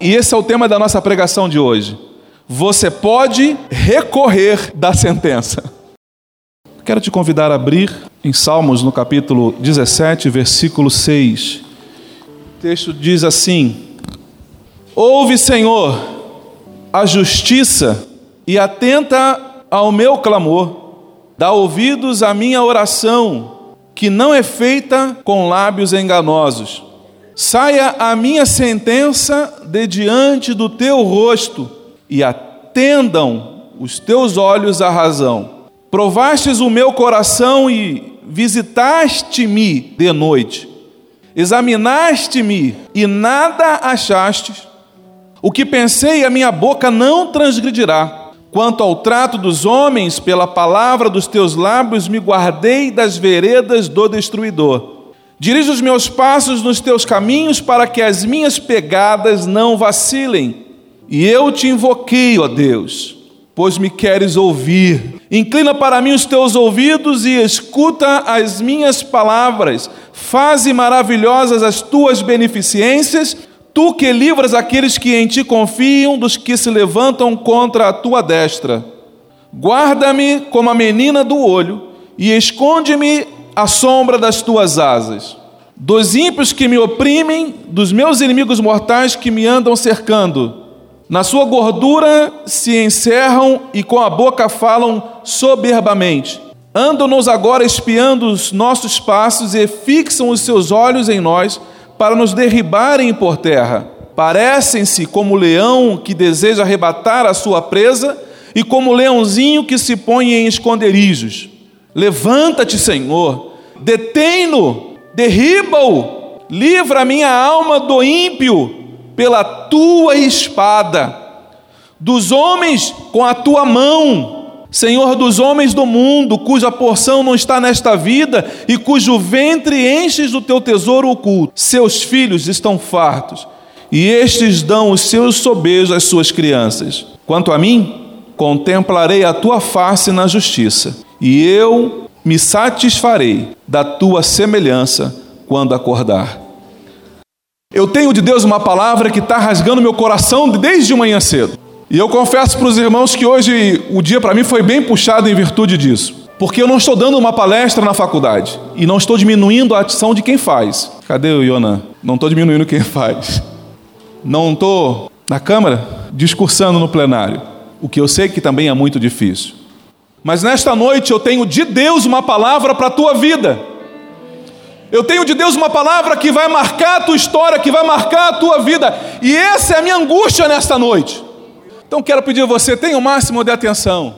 e esse é o tema da nossa pregação de hoje. Você pode recorrer da sentença. Quero te convidar a abrir em Salmos no capítulo 17, versículo 6. O texto diz assim: Ouve, Senhor, a justiça e atenta ao meu clamor, dá ouvidos à minha oração, que não é feita com lábios enganosos. Saia a minha sentença de diante do teu rosto e atendam os teus olhos à razão. Provastes o meu coração e visitaste-me de noite. Examinaste-me e nada achastes. O que pensei, a minha boca não transgredirá. Quanto ao trato dos homens, pela palavra dos teus lábios me guardei das veredas do destruidor. Dirige os meus passos nos teus caminhos para que as minhas pegadas não vacilem. E eu te invoquei, ó Deus, pois me queres ouvir. Inclina para mim os teus ouvidos e escuta as minhas palavras. Faze maravilhosas as tuas beneficências, tu que livras aqueles que em ti confiam dos que se levantam contra a tua destra. Guarda-me como a menina do olho e esconde-me à sombra das tuas asas. Dos ímpios que me oprimem, dos meus inimigos mortais que me andam cercando na sua gordura se encerram e com a boca falam soberbamente. Andam-nos agora espiando os nossos passos e fixam os seus olhos em nós para nos derribarem por terra. Parecem-se como leão que deseja arrebatar a sua presa e como leãozinho que se põe em esconderijos. Levanta-te, Senhor, detém-no, derriba-o, livra a minha alma do ímpio pela tua espada, dos homens com a tua mão, Senhor dos homens do mundo, cuja porção não está nesta vida e cujo ventre enches do teu tesouro oculto. Seus filhos estão fartos e estes dão os seus sobejos às suas crianças. Quanto a mim, contemplarei a tua face na justiça e eu me satisfarei da tua semelhança quando acordar. Eu tenho de Deus uma palavra que está rasgando meu coração desde manhã cedo. E eu confesso para os irmãos que hoje o dia para mim foi bem puxado em virtude disso. Porque eu não estou dando uma palestra na faculdade e não estou diminuindo a ação de quem faz. Cadê o Yonan? Não estou diminuindo quem faz. Não estou na Câmara discursando no plenário, o que eu sei que também é muito difícil. Mas nesta noite eu tenho de Deus uma palavra para a tua vida. Eu tenho de Deus uma palavra que vai marcar a tua história, que vai marcar a tua vida. E essa é a minha angústia nesta noite. Então quero pedir a você, tenha o máximo de atenção.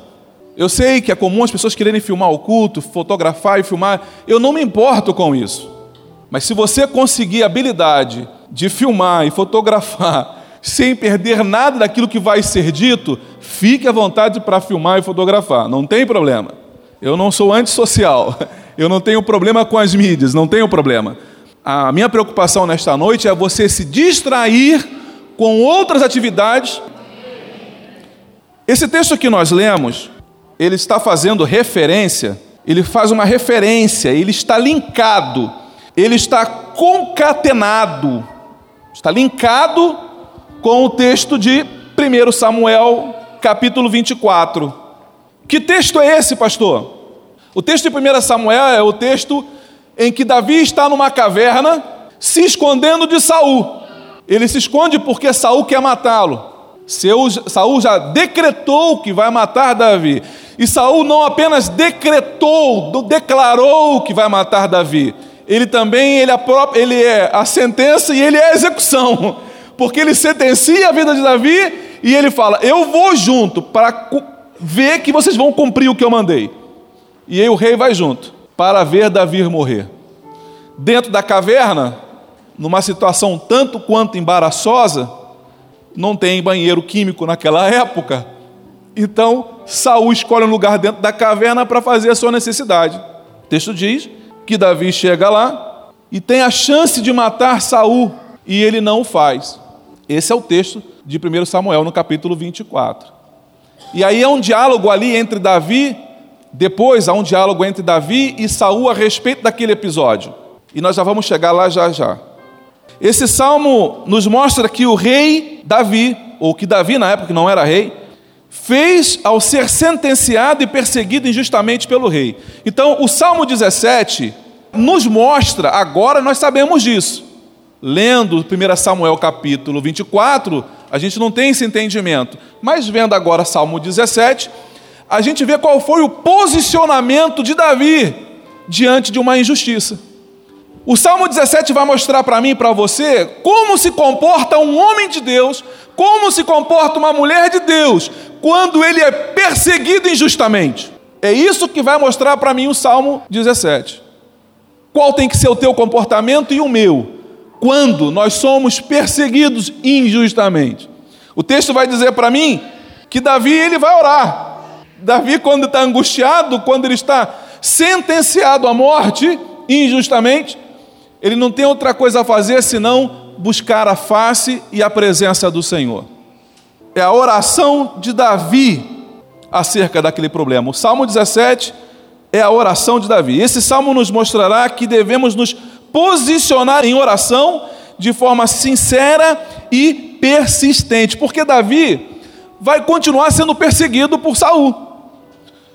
Eu sei que é comum as pessoas quererem filmar o culto, fotografar e filmar. Eu não me importo com isso. Mas se você conseguir a habilidade de filmar e fotografar sem perder nada daquilo que vai ser dito, fique à vontade para filmar e fotografar. Não tem problema. Eu não sou antissocial. Eu não tenho problema com as mídias, não tenho problema. A minha preocupação nesta noite é você se distrair com outras atividades. Esse texto que nós lemos, ele está fazendo referência, ele faz uma referência, ele está linkado, ele está concatenado, está linkado com o texto de 1 Samuel, capítulo 24. Que texto é esse, pastor? O texto de 1 Samuel é o texto em que Davi está numa caverna se escondendo de Saul. Ele se esconde porque Saul quer matá-lo. Saul já decretou que vai matar Davi. E Saul não apenas decretou, declarou que vai matar Davi. Ele também ele é, a, ele é a sentença e ele é a execução. Porque ele sentencia a vida de Davi e ele fala: Eu vou junto para ver que vocês vão cumprir o que eu mandei. E aí o rei vai junto para ver Davi morrer. Dentro da caverna, numa situação tanto quanto embaraçosa, não tem banheiro químico naquela época. Então, Saul escolhe um lugar dentro da caverna para fazer a sua necessidade. O texto diz que Davi chega lá e tem a chance de matar Saul e ele não o faz. Esse é o texto de 1 Samuel no capítulo 24. E aí é um diálogo ali entre Davi depois há um diálogo entre Davi e Saul a respeito daquele episódio. E nós já vamos chegar lá já já. Esse salmo nos mostra que o rei Davi, ou que Davi na época não era rei, fez ao ser sentenciado e perseguido injustamente pelo rei. Então, o Salmo 17 nos mostra, agora nós sabemos disso. Lendo 1 Samuel capítulo 24, a gente não tem esse entendimento. Mas vendo agora Salmo 17, a gente vê qual foi o posicionamento de Davi diante de uma injustiça. O Salmo 17 vai mostrar para mim e para você como se comporta um homem de Deus, como se comporta uma mulher de Deus, quando ele é perseguido injustamente. É isso que vai mostrar para mim o Salmo 17. Qual tem que ser o teu comportamento e o meu, quando nós somos perseguidos injustamente? O texto vai dizer para mim que Davi ele vai orar. Davi, quando está angustiado, quando ele está sentenciado à morte injustamente, ele não tem outra coisa a fazer senão buscar a face e a presença do Senhor. É a oração de Davi acerca daquele problema. O Salmo 17 é a oração de Davi. Esse salmo nos mostrará que devemos nos posicionar em oração de forma sincera e persistente, porque Davi vai continuar sendo perseguido por Saul.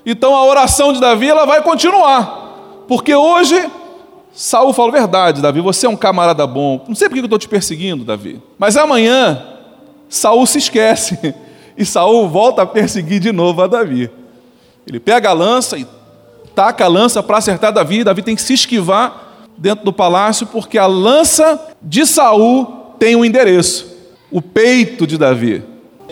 Então a oração de Davi ela vai continuar, porque hoje Saul fala verdade, Davi, você é um camarada bom. Não sei por que eu estou te perseguindo, Davi. Mas amanhã Saul se esquece e Saul volta a perseguir de novo a Davi. Ele pega a lança e taca a lança para acertar Davi. Davi tem que se esquivar dentro do palácio porque a lança de Saul tem um endereço, o peito de Davi.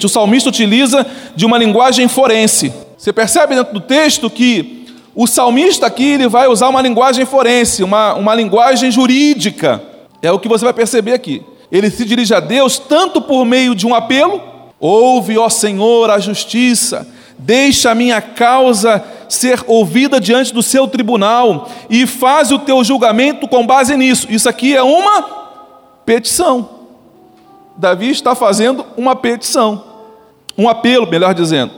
O salmista utiliza de uma linguagem forense. Você percebe dentro do texto que o salmista aqui ele vai usar uma linguagem forense, uma, uma linguagem jurídica. É o que você vai perceber aqui. Ele se dirige a Deus tanto por meio de um apelo, ouve, ó Senhor, a justiça, deixa a minha causa ser ouvida diante do seu tribunal e faz o teu julgamento com base nisso. Isso aqui é uma petição. Davi está fazendo uma petição, um apelo, melhor dizendo.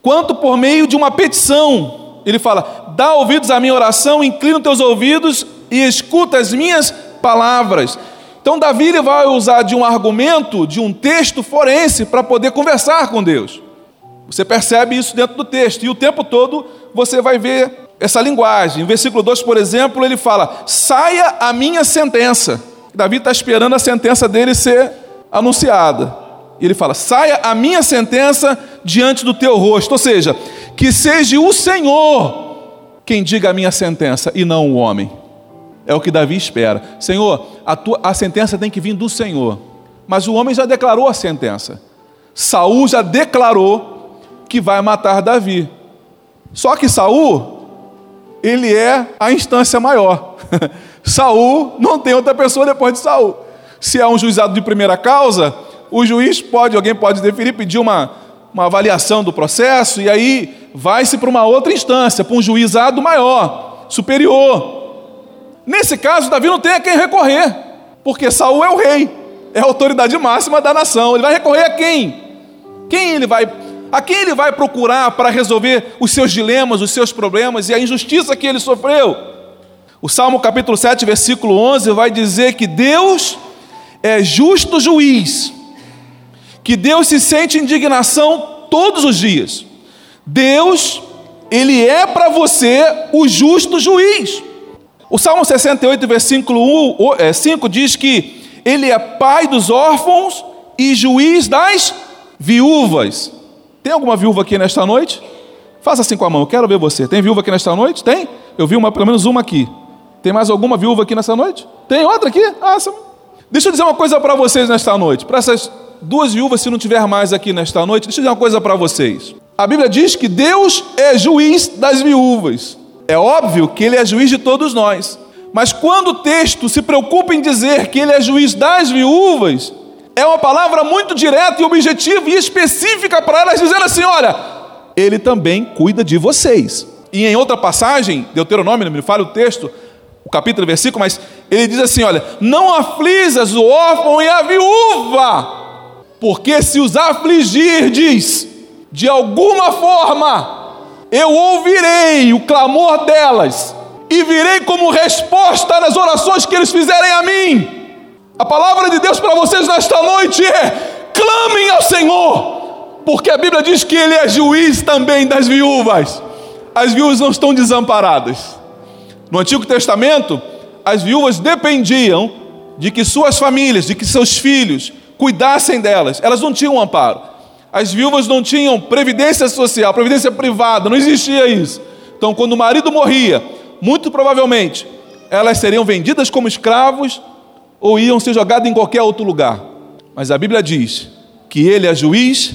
Quanto por meio de uma petição, ele fala: dá ouvidos à minha oração, inclina os teus ouvidos e escuta as minhas palavras. Então, Davi vai usar de um argumento, de um texto forense, para poder conversar com Deus. Você percebe isso dentro do texto, e o tempo todo você vai ver essa linguagem. Em versículo 2, por exemplo, ele fala: saia a minha sentença. Davi está esperando a sentença dele ser anunciada. E ele fala: saia a minha sentença diante do teu rosto. Ou seja, que seja o Senhor quem diga a minha sentença e não o homem. É o que Davi espera. Senhor, a, tua, a sentença tem que vir do Senhor. Mas o homem já declarou a sentença. Saul já declarou que vai matar Davi. Só que Saul, ele é a instância maior. Saul não tem outra pessoa depois de Saul. Se é um juizado de primeira causa, o juiz pode, alguém pode definir, pedir uma, uma avaliação do processo, e aí vai-se para uma outra instância, para um juizado maior, superior. Nesse caso, Davi não tem a quem recorrer, porque Saul é o rei, é a autoridade máxima da nação. Ele vai recorrer a quem? Quem ele vai a quem ele vai procurar para resolver os seus dilemas, os seus problemas e a injustiça que ele sofreu? O Salmo capítulo 7, versículo 11 vai dizer que Deus é justo juiz, que Deus se sente indignação todos os dias. Deus, ele é para você o justo juiz. O Salmo 68, versículo 5 é, diz que ele é pai dos órfãos e juiz das viúvas. Tem alguma viúva aqui nesta noite? Faça assim com a mão, eu quero ver você. Tem viúva aqui nesta noite? Tem? Eu vi uma, pelo menos uma aqui. Tem mais alguma viúva aqui nessa noite? Tem outra aqui? Ah, essa... Deixa eu dizer uma coisa para vocês nesta noite. Para essas duas viúvas, se não tiver mais aqui nesta noite, deixa eu dizer uma coisa para vocês. A Bíblia diz que Deus é juiz das viúvas. É óbvio que Ele é juiz de todos nós. Mas quando o texto se preocupa em dizer que Ele é juiz das viúvas, é uma palavra muito direta e objetiva e específica para elas, dizendo assim: olha, ele também cuida de vocês. E em outra passagem, Deuteronômio, não me fale o texto, o capítulo, o versículo, mas ele diz assim: olha, não aflijas o órfão e a viúva, porque se os afligirdes de alguma forma, eu ouvirei o clamor delas e virei como resposta nas orações que eles fizerem a mim. A palavra de Deus para vocês nesta noite é: clamem ao Senhor, porque a Bíblia diz que Ele é juiz também das viúvas. As viúvas não estão desamparadas. No Antigo Testamento, as viúvas dependiam de que suas famílias, de que seus filhos cuidassem delas. Elas não tinham amparo. As viúvas não tinham previdência social, previdência privada, não existia isso. Então, quando o marido morria, muito provavelmente elas seriam vendidas como escravos ou iam ser jogadas em qualquer outro lugar. Mas a Bíblia diz que ele é juiz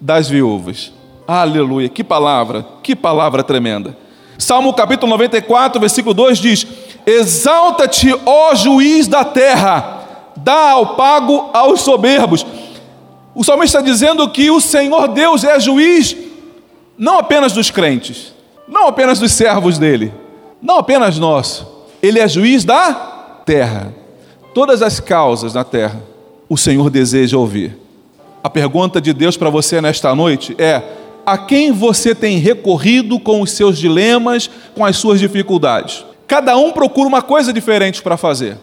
das viúvas. Aleluia, que palavra, que palavra tremenda. Salmo capítulo 94, versículo 2 diz: Exalta-te, ó juiz da terra, dá ao pago aos soberbos. O salmista está dizendo que o Senhor Deus é juiz não apenas dos crentes, não apenas dos servos dele, não apenas nós, ele é juiz da terra. Todas as causas na terra, o Senhor deseja ouvir. A pergunta de Deus para você nesta noite é: a quem você tem recorrido com os seus dilemas, com as suas dificuldades? Cada um procura uma coisa diferente para fazer.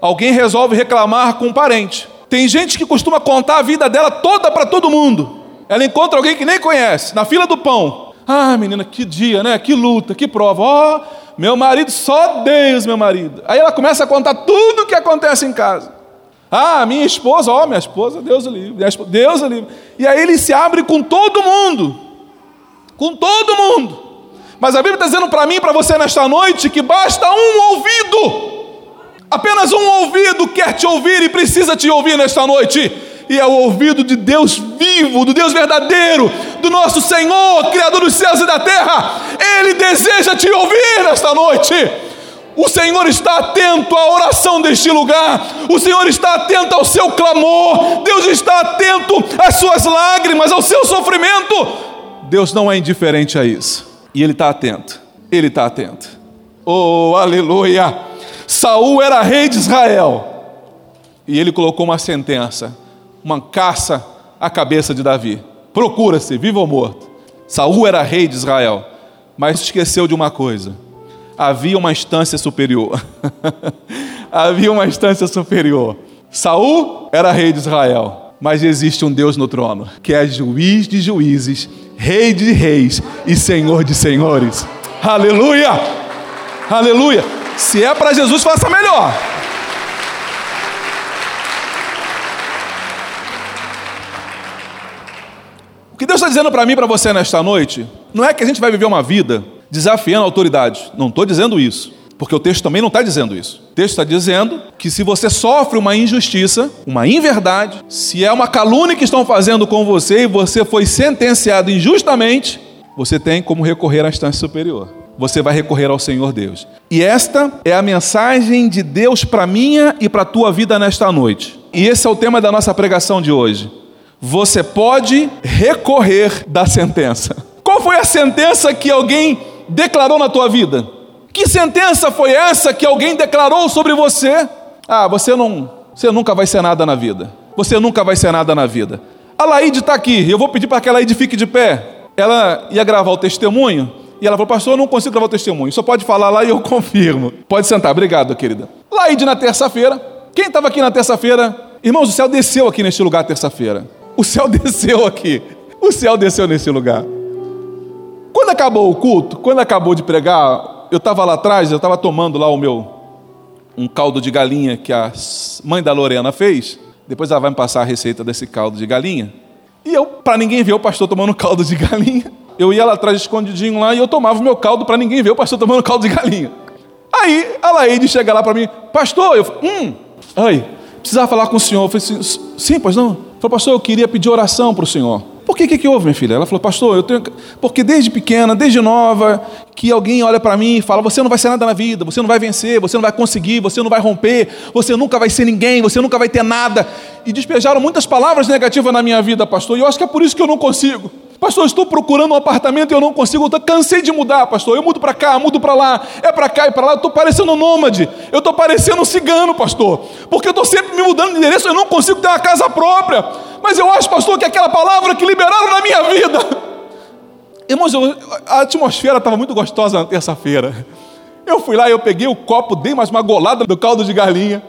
Alguém resolve reclamar com um parente. Tem gente que costuma contar a vida dela toda para todo mundo. Ela encontra alguém que nem conhece, na fila do pão. Ah, menina, que dia, né? Que luta, que prova. Ó, oh, meu marido, só Deus, meu marido. Aí ela começa a contar tudo o que acontece em casa. Ah, minha esposa, ó, minha esposa, Deus o livre, Deus o livre. E aí ele se abre com todo mundo. Com todo mundo. Mas a Bíblia está dizendo para mim e para você nesta noite que basta um ouvido. Apenas um ouvido quer te ouvir e precisa te ouvir nesta noite. E é o ouvido de Deus vivo, do Deus verdadeiro, do nosso Senhor, Criador dos céus e da terra. Ele deseja te ouvir nesta noite. O Senhor está atento à oração deste lugar, o Senhor está atento ao seu clamor, Deus está atento às suas lágrimas, ao seu sofrimento. Deus não é indiferente a isso, e Ele está atento, Ele está atento. Oh, aleluia! Saul era rei de Israel, e ele colocou uma sentença, uma caça à cabeça de Davi. Procura-se, vivo ou morto. Saul era rei de Israel, mas esqueceu de uma coisa havia uma instância superior. havia uma instância superior. Saul era rei de Israel, mas existe um Deus no trono, que é juiz de juízes, rei de reis e senhor de senhores. Aleluia! Aleluia! Se é para Jesus, faça melhor. Que Deus está dizendo para mim e para você nesta noite, não é que a gente vai viver uma vida desafiando a autoridade. Não estou dizendo isso, porque o texto também não está dizendo isso. O texto está dizendo que se você sofre uma injustiça, uma inverdade, se é uma calúnia que estão fazendo com você e você foi sentenciado injustamente, você tem como recorrer à instância superior. Você vai recorrer ao Senhor Deus. E esta é a mensagem de Deus para minha e para a tua vida nesta noite. E esse é o tema da nossa pregação de hoje. Você pode recorrer da sentença. Qual foi a sentença que alguém declarou na tua vida? Que sentença foi essa que alguém declarou sobre você? Ah, você não, você nunca vai ser nada na vida. Você nunca vai ser nada na vida. A Laide está aqui, eu vou pedir para que a Laide fique de pé. Ela ia gravar o testemunho e ela falou, pastor, eu não consigo gravar o testemunho. Só pode falar lá e eu confirmo. Pode sentar, obrigado, querida. Laide na terça-feira. Quem estava aqui na terça-feira? Irmãos, o céu desceu aqui neste lugar terça-feira. O céu desceu aqui. O céu desceu nesse lugar. Quando acabou o culto, quando acabou de pregar, eu estava lá atrás, eu estava tomando lá o meu um caldo de galinha que a mãe da Lorena fez. Depois ela vai me passar a receita desse caldo de galinha. E eu, para ninguém ver o pastor tomando caldo de galinha, eu ia lá atrás escondidinho lá e eu tomava o meu caldo para ninguém ver o pastor tomando caldo de galinha. Aí a Laide chega lá para mim, pastor, eu hum, oi, precisava falar com o senhor. Eu falei assim, sim, pois não. Falei, pastor, eu queria pedir oração para o senhor. Por que, que, que houve, minha filha? Ela falou, pastor, eu tenho. Porque desde pequena, desde nova, que alguém olha para mim e fala: você não vai ser nada na vida, você não vai vencer, você não vai conseguir, você não vai romper, você nunca vai ser ninguém, você nunca vai ter nada. E despejaram muitas palavras negativas na minha vida, pastor, e eu acho que é por isso que eu não consigo. Pastor, estou procurando um apartamento e eu não consigo. Eu cansei de mudar, pastor. Eu mudo para cá, mudo para lá, é para cá e para lá. Eu estou parecendo um nômade. Eu estou parecendo um cigano, pastor. Porque eu estou sempre me mudando de endereço. Eu não consigo ter uma casa própria. Mas eu acho, pastor, que aquela palavra que liberaram na minha vida. Irmãos, eu, a atmosfera estava muito gostosa na terça-feira. Eu fui lá, eu peguei o copo, dei mais uma golada do caldo de galinha.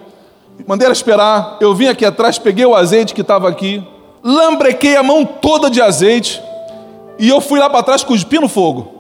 Mandei ela esperar. Eu vim aqui atrás, peguei o azeite que estava aqui, lambrequei a mão toda de azeite e eu fui lá para trás cuspindo fogo.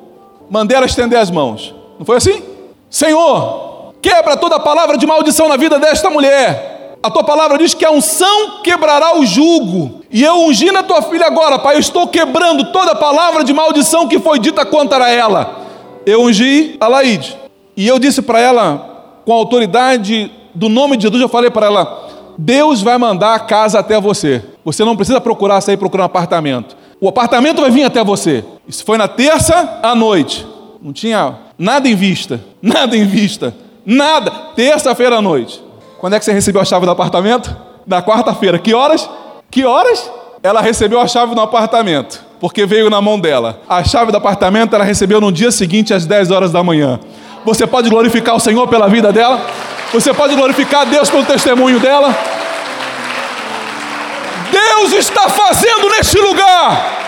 Mandei ela estender as mãos. Não foi assim? Senhor, quebra toda palavra de maldição na vida desta mulher. A tua palavra diz que a unção quebrará o jugo. E eu ungi na tua filha agora, Pai. Eu estou quebrando toda palavra de maldição que foi dita contra ela. Eu ungi a Laide. E eu disse para ela, com a autoridade do nome de Jesus, eu falei para ela: Deus vai mandar a casa até você. Você não precisa procurar sair procurando um apartamento. O apartamento vai vir até você. Isso foi na terça à noite. Não tinha nada em vista. Nada em vista. Nada. Terça-feira à noite. Quando é que você recebeu a chave do apartamento? Na quarta-feira. Que horas? Que horas? Ela recebeu a chave do apartamento, porque veio na mão dela. A chave do apartamento ela recebeu no dia seguinte, às 10 horas da manhã. Você pode glorificar o Senhor pela vida dela? Você pode glorificar Deus pelo testemunho dela? Deus está fazendo neste lugar.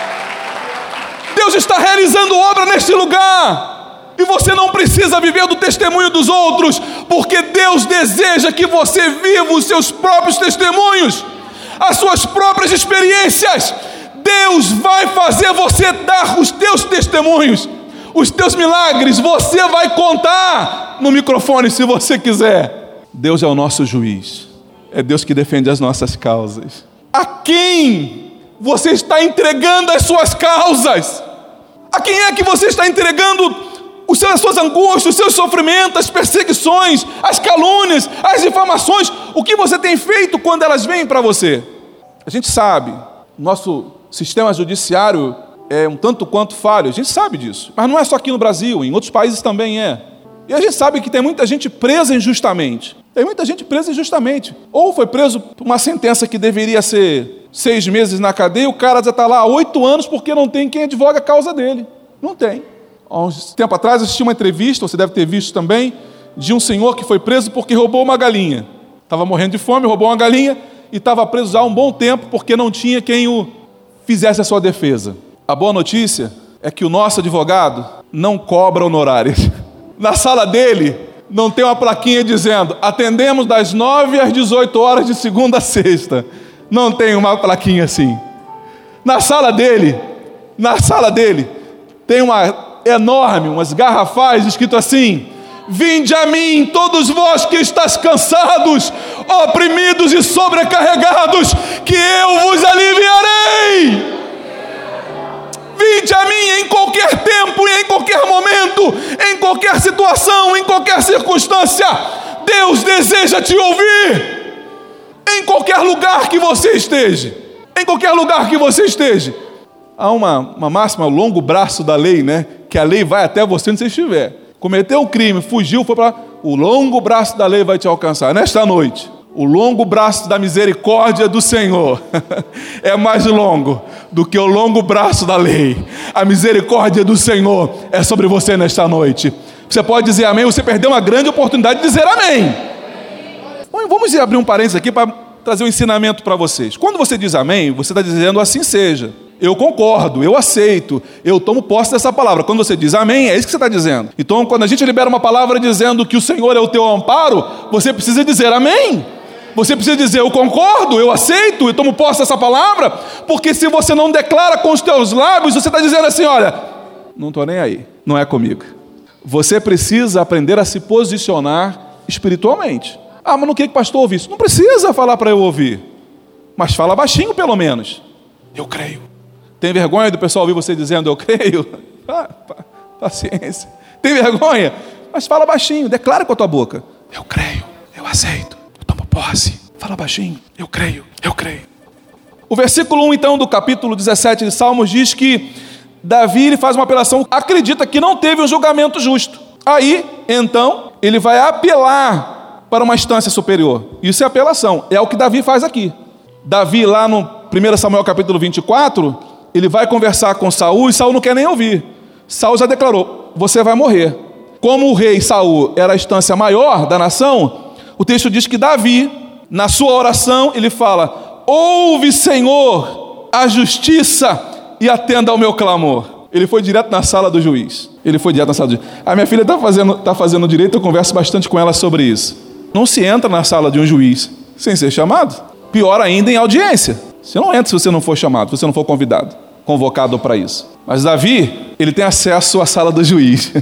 Deus está realizando obra neste lugar. E você não precisa viver do testemunho dos outros, porque Deus deseja que você viva os seus próprios testemunhos, as suas próprias experiências. Deus vai fazer você dar os teus testemunhos os teus milagres você vai contar no microfone se você quiser. Deus é o nosso juiz, é Deus que defende as nossas causas. A quem você está entregando as suas causas? A quem é que você está entregando os seus, as suas angústias, os seus sofrimentos, as perseguições, as calúnias, as difamações? O que você tem feito quando elas vêm para você? A gente sabe, nosso sistema judiciário é um tanto quanto falho, a gente sabe disso. Mas não é só aqui no Brasil, em outros países também é. E a gente sabe que tem muita gente presa injustamente. Tem muita gente presa injustamente. Ou foi preso por uma sentença que deveria ser seis meses na cadeia, o cara já está lá há oito anos porque não tem quem advoga a causa dele. Não tem. Há uns tempo atrás assisti uma entrevista, você deve ter visto também, de um senhor que foi preso porque roubou uma galinha. Estava morrendo de fome, roubou uma galinha e estava preso há um bom tempo porque não tinha quem o fizesse a sua defesa. A boa notícia é que o nosso advogado não cobra honorários. Na sala dele não tem uma plaquinha dizendo atendemos das 9 às 18 horas de segunda a sexta. Não tem uma plaquinha assim. Na sala dele, na sala dele, tem uma enorme, umas garrafais escrito assim: Vinde a mim, todos vós que estáis cansados, oprimidos e sobrecarregados, que eu vos aliviarei. Vinde a mim em qualquer tempo e em qualquer momento, em qualquer situação, em qualquer circunstância. Deus deseja te ouvir. Em qualquer lugar que você esteja. Em qualquer lugar que você esteja. Há uma, uma máxima, o longo braço da lei, né? Que a lei vai até você onde você estiver. Cometeu um crime, fugiu, foi para. O longo braço da lei vai te alcançar. Nesta noite, o longo braço da misericórdia do Senhor é mais longo do que o longo braço da lei. A misericórdia do Senhor é sobre você nesta noite. Você pode dizer amém, você perdeu uma grande oportunidade de dizer amém. Bom, vamos abrir um parênteses aqui para trazer um ensinamento para vocês. Quando você diz amém, você está dizendo assim seja. Eu concordo, eu aceito, eu tomo posse dessa palavra. Quando você diz amém, é isso que você está dizendo. Então, quando a gente libera uma palavra dizendo que o Senhor é o teu amparo, você precisa dizer amém. Você precisa dizer: Eu concordo, eu aceito, eu tomo posse dessa palavra, porque se você não declara com os teus lábios, você está dizendo assim: Olha, não estou nem aí, não é comigo. Você precisa aprender a se posicionar espiritualmente. Ah, mas não quer que o pastor ouve isso? Não precisa falar para eu ouvir, mas fala baixinho pelo menos. Eu creio. Tem vergonha do pessoal ouvir você dizendo eu creio? Ah, paciência. Tem vergonha? Mas fala baixinho, declara com a tua boca. Eu creio, eu aceito posse. Fala baixinho. Eu creio, eu creio. O versículo 1, então, do capítulo 17 de Salmos diz que Davi ele faz uma apelação, acredita que não teve um julgamento justo. Aí, então, ele vai apelar para uma instância superior. Isso é apelação, é o que Davi faz aqui. Davi, lá no 1 Samuel capítulo 24, ele vai conversar com Saul e Saul não quer nem ouvir. Saul já declarou: você vai morrer. Como o rei Saul era a instância maior da nação, o texto diz que Davi, na sua oração, ele fala: Ouve, Senhor, a justiça e atenda ao meu clamor. Ele foi direto na sala do juiz. Ele foi direto na sala do juiz. A minha filha está fazendo, tá fazendo direito, eu converso bastante com ela sobre isso. Não se entra na sala de um juiz sem ser chamado. Pior ainda em audiência. Você não entra se você não for chamado, se você não for convidado, convocado para isso. Mas Davi, ele tem acesso à sala do juiz.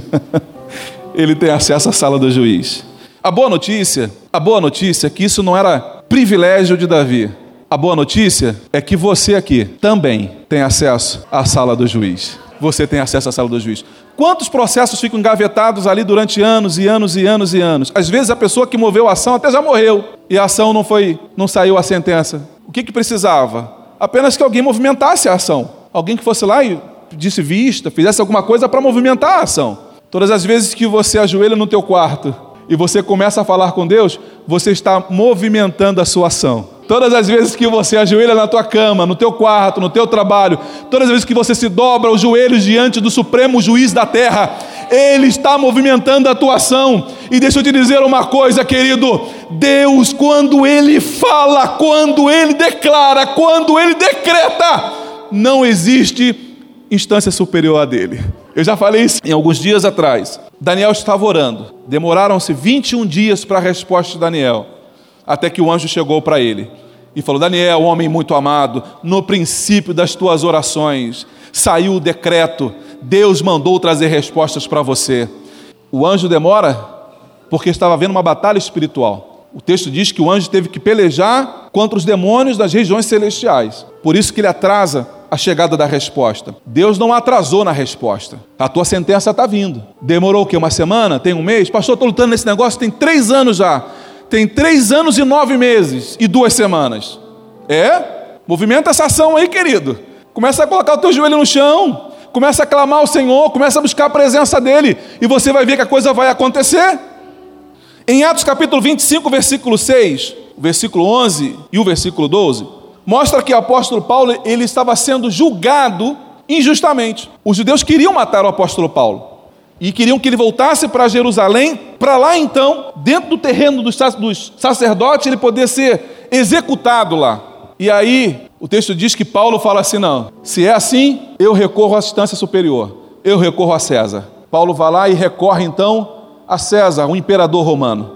ele tem acesso à sala do juiz. A boa notícia, a boa notícia é que isso não era privilégio de Davi. A boa notícia é que você aqui também tem acesso à sala do juiz. Você tem acesso à sala do juiz. Quantos processos ficam engavetados ali durante anos e anos e anos e anos? Às vezes a pessoa que moveu a ação até já morreu e a ação não foi, não saiu a sentença. O que, que precisava? Apenas que alguém movimentasse a ação. Alguém que fosse lá e disse vista, fizesse alguma coisa para movimentar a ação. Todas as vezes que você ajoelha no teu quarto e você começa a falar com Deus, você está movimentando a sua ação. Todas as vezes que você ajoelha na tua cama, no teu quarto, no teu trabalho, todas as vezes que você se dobra os joelhos diante do supremo juiz da terra, ele está movimentando a tua ação. E deixa eu te dizer uma coisa, querido: Deus, quando ele fala, quando ele declara, quando ele decreta, não existe instância superior a dele. Eu já falei isso em alguns dias atrás. Daniel estava orando. Demoraram-se 21 dias para a resposta de Daniel, até que o anjo chegou para ele e falou: Daniel, homem muito amado, no princípio das tuas orações saiu o decreto, Deus mandou trazer respostas para você. O anjo demora porque estava havendo uma batalha espiritual. O texto diz que o anjo teve que pelejar contra os demônios das regiões celestiais. Por isso que ele atrasa a chegada da resposta. Deus não atrasou na resposta. A tua sentença está vindo. Demorou o quê? Uma semana? Tem um mês? Pastor, estou lutando nesse negócio tem três anos já. Tem três anos e nove meses e duas semanas. É? Movimenta essa ação aí, querido. Começa a colocar o teu joelho no chão. Começa a clamar ao Senhor. Começa a buscar a presença dEle. E você vai ver que a coisa vai acontecer. Em Atos capítulo 25, versículo 6, o versículo 11 e o versículo 12, mostra que o apóstolo Paulo ele estava sendo julgado injustamente. Os judeus queriam matar o apóstolo Paulo e queriam que ele voltasse para Jerusalém, para lá então, dentro do terreno dos sacerdotes, ele poder ser executado lá. E aí, o texto diz que Paulo fala assim: não, se é assim, eu recorro à instância superior, eu recorro a César. Paulo vai lá e recorre então a César, o imperador romano,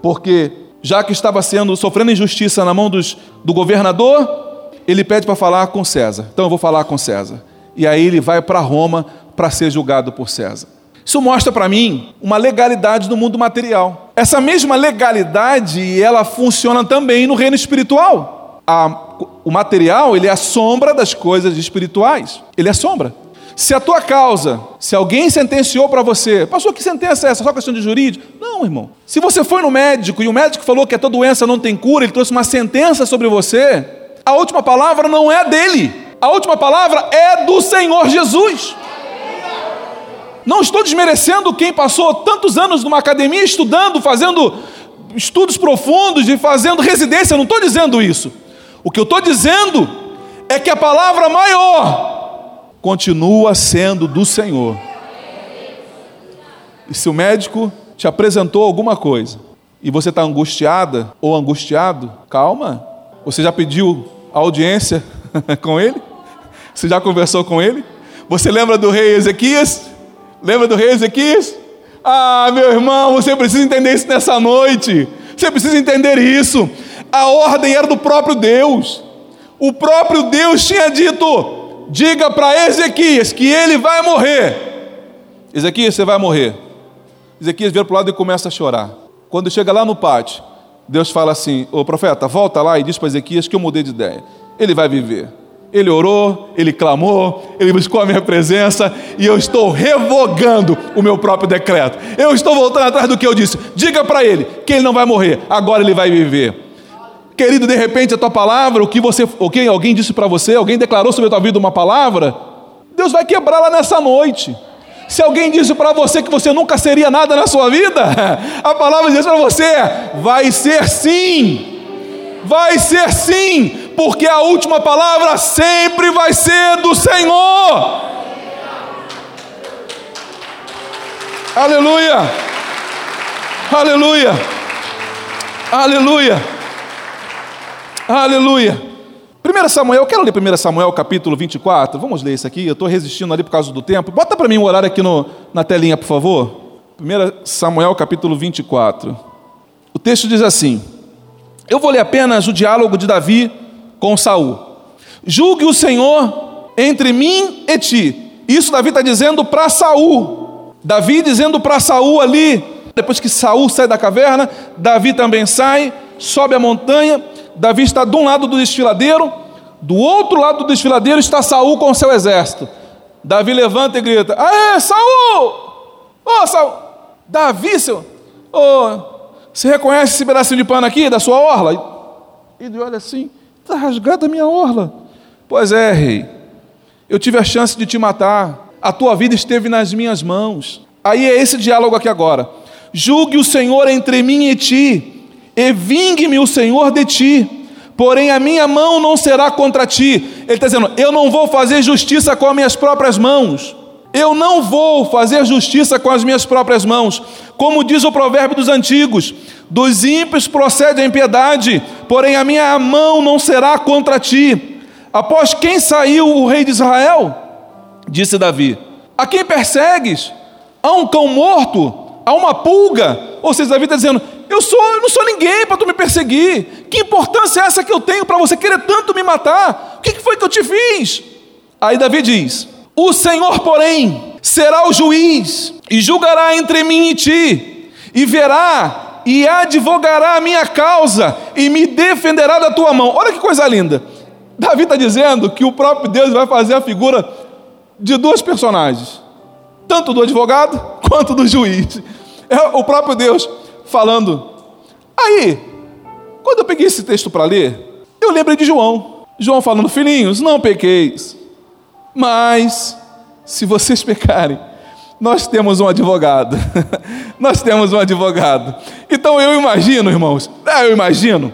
porque já que estava sendo sofrendo injustiça na mão dos, do governador, ele pede para falar com César. Então eu vou falar com César. E aí ele vai para Roma para ser julgado por César. Isso mostra para mim uma legalidade no mundo material. Essa mesma legalidade, ela funciona também no reino espiritual. A, o material, ele é a sombra das coisas espirituais. Ele é sombra. Se a tua causa, se alguém sentenciou para você, passou que sentença é essa? Só questão de jurídico? Não, irmão. Se você foi no médico e o médico falou que a tua doença não tem cura, ele trouxe uma sentença sobre você, a última palavra não é dele. A última palavra é do Senhor Jesus. Não estou desmerecendo quem passou tantos anos numa academia estudando, fazendo estudos profundos e fazendo residência, não estou dizendo isso. O que eu estou dizendo é que a palavra maior continua sendo do Senhor. E se o médico te apresentou alguma coisa e você está angustiada ou angustiado, calma. Você já pediu audiência com ele? Você já conversou com ele? Você lembra do rei Ezequias? Lembra do rei Ezequias? Ah, meu irmão, você precisa entender isso nessa noite. Você precisa entender isso. A ordem era do próprio Deus. O próprio Deus tinha dito: diga para Ezequias que ele vai morrer. Ezequias, você vai morrer. Ezequias vira para o lado e começa a chorar. Quando chega lá no pátio, Deus fala assim: Ô profeta, volta lá e diz para Ezequias que eu mudei de ideia. Ele vai viver. Ele orou, ele clamou, ele buscou a minha presença e eu estou revogando o meu próprio decreto. Eu estou voltando atrás do que eu disse. Diga para ele que ele não vai morrer, agora ele vai viver. Querido, de repente a tua palavra, o que você, o que alguém disse para você, alguém declarou sobre a tua vida uma palavra, Deus vai quebrá-la nessa noite. Se alguém disse para você que você nunca seria nada na sua vida, a palavra diz para você: vai ser sim, vai ser sim, porque a última palavra sempre vai ser do Senhor. Aleluia, aleluia, aleluia. Aleluia. 1 Samuel, eu quero ler 1 Samuel capítulo 24. Vamos ler isso aqui. Eu estou resistindo ali por causa do tempo. Bota para mim o horário aqui no, na telinha, por favor. 1 Samuel capítulo 24. O texto diz assim: Eu vou ler apenas o diálogo de Davi com Saul. Julgue o Senhor entre mim e ti. Isso Davi está dizendo para Saul. Davi dizendo para Saul ali, depois que Saul sai da caverna, Davi também sai, sobe a montanha. Davi está de um lado do desfiladeiro, do outro lado do desfiladeiro está Saul com seu exército. Davi levanta e grita: Aê, Saul! Ô, oh, Saul! Davi, seu. Oh, você reconhece esse pedacinho de pano aqui da sua orla? Ele olha assim: Está rasgada a minha orla. Pois é, rei. Eu tive a chance de te matar. A tua vida esteve nas minhas mãos. Aí é esse diálogo aqui agora. Julgue o Senhor entre mim e ti, e vingue-me o Senhor de ti porém a minha mão não será contra ti. Ele está dizendo: Eu não vou fazer justiça com as minhas próprias mãos. Eu não vou fazer justiça com as minhas próprias mãos. Como diz o provérbio dos antigos: Dos ímpios procede a impiedade, porém a minha mão não será contra ti. Após quem saiu o rei de Israel? Disse Davi: A quem persegues? A um cão morto? A uma pulga? Ou seja, Davi está dizendo: eu, sou, eu não sou ninguém para tu me perseguir. Que importância é essa que eu tenho para você querer tanto me matar? O que foi que eu te fiz? Aí Davi diz: O Senhor, porém, será o juiz e julgará entre mim e ti, e verá e advogará a minha causa e me defenderá da tua mão. Olha que coisa linda. Davi está dizendo que o próprio Deus vai fazer a figura de duas personagens, tanto do advogado quanto do juiz. É o próprio Deus falando. Aí, quando eu peguei esse texto para ler, eu lembrei de João. João falando, filhinhos, não pequeis. Mas, se vocês pecarem, nós temos um advogado. nós temos um advogado. Então eu imagino, irmãos, é, eu imagino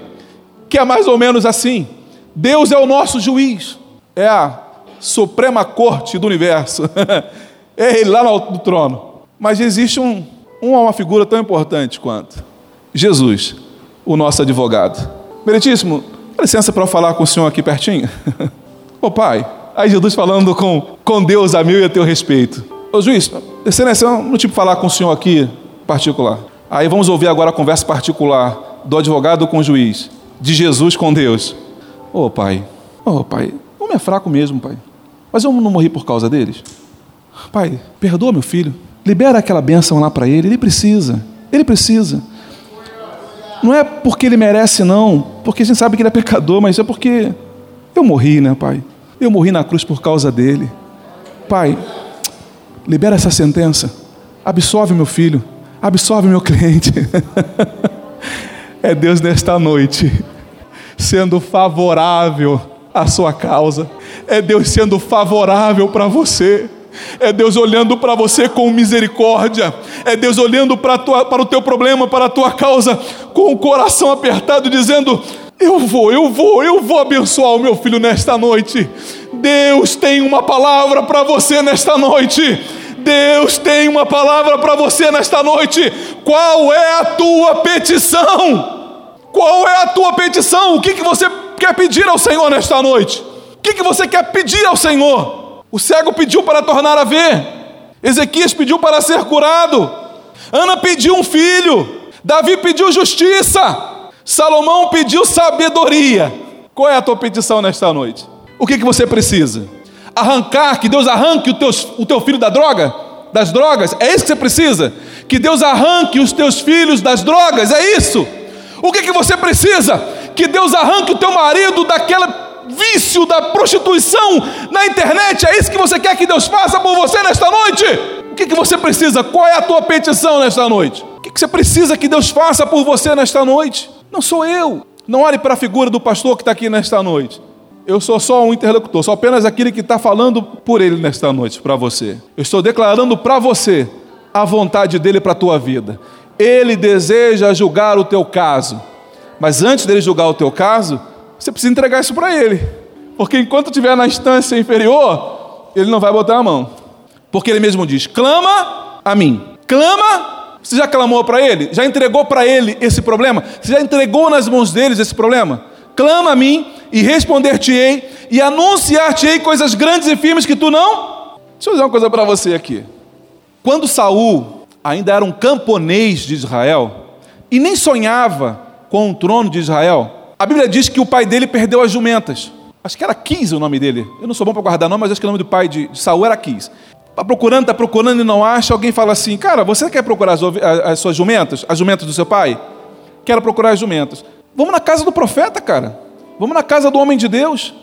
que é mais ou menos assim. Deus é o nosso juiz, é a suprema corte do universo, é ele lá no trono. Mas existe um, uma figura tão importante quanto Jesus, o nosso advogado. Meritíssimo, dá licença para eu falar com o senhor aqui pertinho. Ô pai, aí Jesus falando com, com Deus a meu e a teu respeito. Ô juiz, excelência, eu não tipo falar com o senhor aqui particular. Aí vamos ouvir agora a conversa particular do advogado com o juiz, de Jesus com Deus. Ô pai, ô pai, o homem é fraco mesmo, pai. Mas eu não morri por causa deles. Pai, perdoa meu filho. Libera aquela bênção lá para ele, ele precisa. Ele precisa. Não é porque ele merece, não, porque a gente sabe que ele é pecador, mas é porque eu morri, né, Pai? Eu morri na cruz por causa dele. Pai, libera essa sentença. Absolve meu filho. Absolve meu cliente. é Deus nesta noite sendo favorável à sua causa. É Deus sendo favorável para você. É Deus olhando para você com misericórdia. É Deus olhando para, tua, para o teu problema, para a tua causa, com o coração apertado, dizendo: Eu vou, eu vou, eu vou abençoar o meu filho nesta noite. Deus tem uma palavra para você nesta noite. Deus tem uma palavra para você nesta noite. Qual é a tua petição? Qual é a tua petição? O que, que você quer pedir ao Senhor nesta noite? O que, que você quer pedir ao Senhor? O cego pediu para tornar a ver. Ezequias pediu para ser curado. Ana pediu um filho. Davi pediu justiça. Salomão pediu sabedoria. Qual é a tua petição nesta noite? O que, que você precisa? Arrancar, que Deus arranque o teu, o teu filho da droga? Das drogas? É isso que você precisa? Que Deus arranque os teus filhos das drogas? É isso? O que, que você precisa? Que Deus arranque o teu marido daquela vício da prostituição na internet. É isso que você quer que Deus faça por você nesta noite? O que, que você precisa? Qual é a tua petição nesta noite? O que, que você precisa que Deus faça por você nesta noite? Não sou eu. Não olhe para a figura do pastor que está aqui nesta noite. Eu sou só um interlocutor, sou apenas aquele que está falando por ele nesta noite, para você. Eu estou declarando para você a vontade dele para a tua vida. Ele deseja julgar o teu caso. Mas antes dele julgar o teu caso, você precisa entregar isso para ele. Porque enquanto estiver na instância inferior, ele não vai botar a mão. Porque ele mesmo diz: clama a mim. Clama. Você já clamou para ele? Já entregou para ele esse problema? Você já entregou nas mãos deles esse problema? Clama a mim e responder-te-ei e anunciar-te-ei coisas grandes e firmes que tu não. Deixa eu dizer uma coisa para você aqui. Quando Saul ainda era um camponês de Israel, e nem sonhava com o trono de Israel, a Bíblia diz que o pai dele perdeu as jumentas. Acho que era Quis o nome dele. Eu não sou bom para guardar nome, mas acho que o nome do pai de, Saul era Quis. Está procurando, está procurando e não acha. Alguém fala assim: Cara, você quer procurar as, as suas jumentas? As jumentas do seu pai? Quero procurar as jumentas. Vamos na casa do profeta, cara. Vamos na casa do homem de Deus.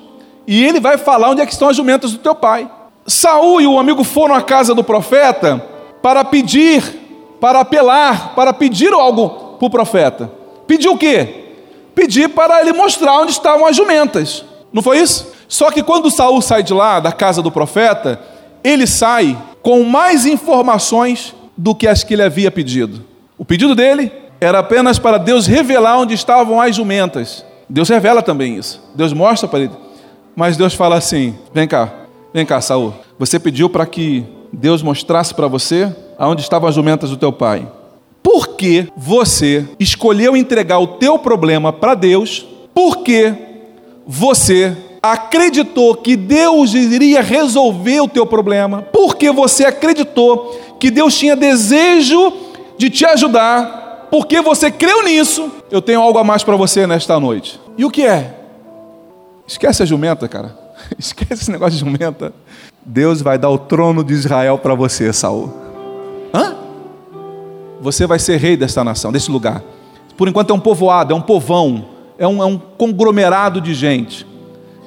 E ele vai falar onde é que estão as jumentas do teu pai. Saul e o amigo foram à casa do profeta para pedir, para apelar, para pedir algo para o profeta. Pedir o quê? Pedir para ele mostrar onde estavam as jumentas. Não foi isso? Só que quando Saul sai de lá, da casa do profeta, ele sai com mais informações do que as que ele havia pedido. O pedido dele era apenas para Deus revelar onde estavam as jumentas. Deus revela também isso. Deus mostra para ele. Mas Deus fala assim: vem cá, vem cá, Saul. Você pediu para que Deus mostrasse para você aonde estavam as jumentas do teu pai. Por que você escolheu entregar o teu problema para Deus? Porque você acreditou que Deus iria resolver o teu problema? Porque você acreditou que Deus tinha desejo de te ajudar? Porque você creu nisso? Eu tenho algo a mais para você nesta noite. E o que é? Esquece a jumenta, cara. Esquece esse negócio de jumenta. Deus vai dar o trono de Israel para você, Saul. Você vai ser rei desta nação, desse lugar. Por enquanto é um povoado, é um povão, é um, é um conglomerado de gente.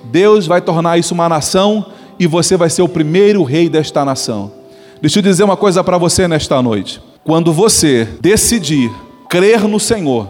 Deus vai tornar isso uma nação e você vai ser o primeiro rei desta nação. Deixa eu dizer uma coisa para você nesta noite. Quando você decidir crer no Senhor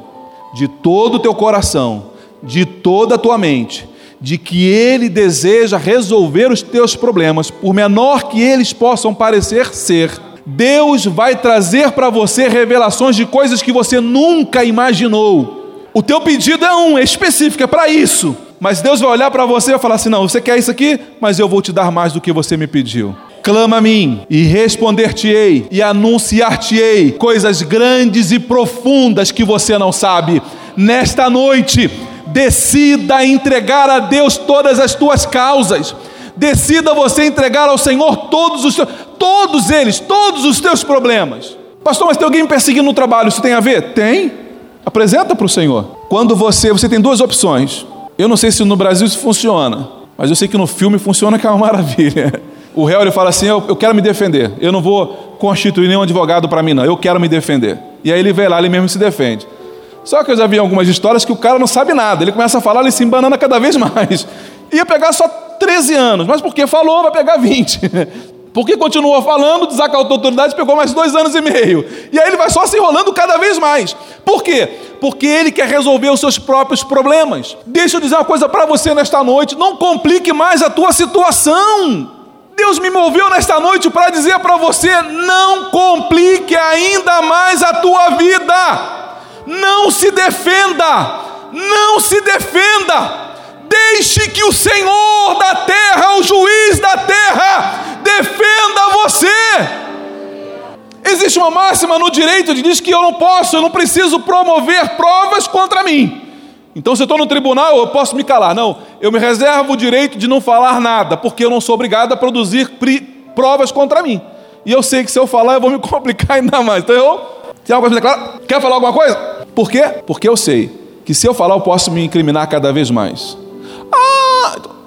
de todo o teu coração, de toda a tua mente, de que Ele deseja resolver os teus problemas, por menor que eles possam parecer ser, Deus vai trazer para você revelações de coisas que você nunca imaginou. O teu pedido é um, é específico, é para isso. Mas Deus vai olhar para você e vai falar assim: não, você quer isso aqui, mas eu vou te dar mais do que você me pediu. Clama a mim e responder-te-ei e anunciar-te-ei coisas grandes e profundas que você não sabe. Nesta noite, decida entregar a Deus todas as tuas causas. Decida você entregar ao Senhor todos os todos eles, todos os teus problemas. Pastor, mas tem alguém me perseguindo no trabalho, isso tem a ver? Tem. Apresenta para o Senhor. Quando você, você tem duas opções. Eu não sei se no Brasil isso funciona, mas eu sei que no filme funciona que é uma maravilha. O réu ele fala assim: eu, eu quero me defender, eu não vou constituir nenhum advogado para mim, não, eu quero me defender. E aí ele vê lá, ele mesmo se defende. Só que eu já vi algumas histórias que o cara não sabe nada, ele começa a falar, ele se embanana cada vez mais. Ia pegar só 13 anos, mas porque falou, vai pegar 20. Porque continuou falando, desacatou a autoridade, pegou mais dois anos e meio. E aí ele vai só se enrolando cada vez mais. Por quê? Porque ele quer resolver os seus próprios problemas. Deixa eu dizer uma coisa para você nesta noite: não complique mais a tua situação. Deus me moveu nesta noite para dizer para você: não complique ainda mais a tua vida. Não se defenda. Não se defenda. Deixe que o Senhor da terra, o juiz da terra, defenda você. Existe uma máxima no direito que diz que eu não posso, eu não preciso promover provas contra mim. Então, se eu estou no tribunal, eu posso me calar. Não, eu me reservo o direito de não falar nada, porque eu não sou obrigado a produzir provas contra mim. E eu sei que se eu falar, eu vou me complicar ainda mais. Então, eu. Tem? Quer falar alguma coisa? Por quê? Porque eu sei que se eu falar, eu posso me incriminar cada vez mais.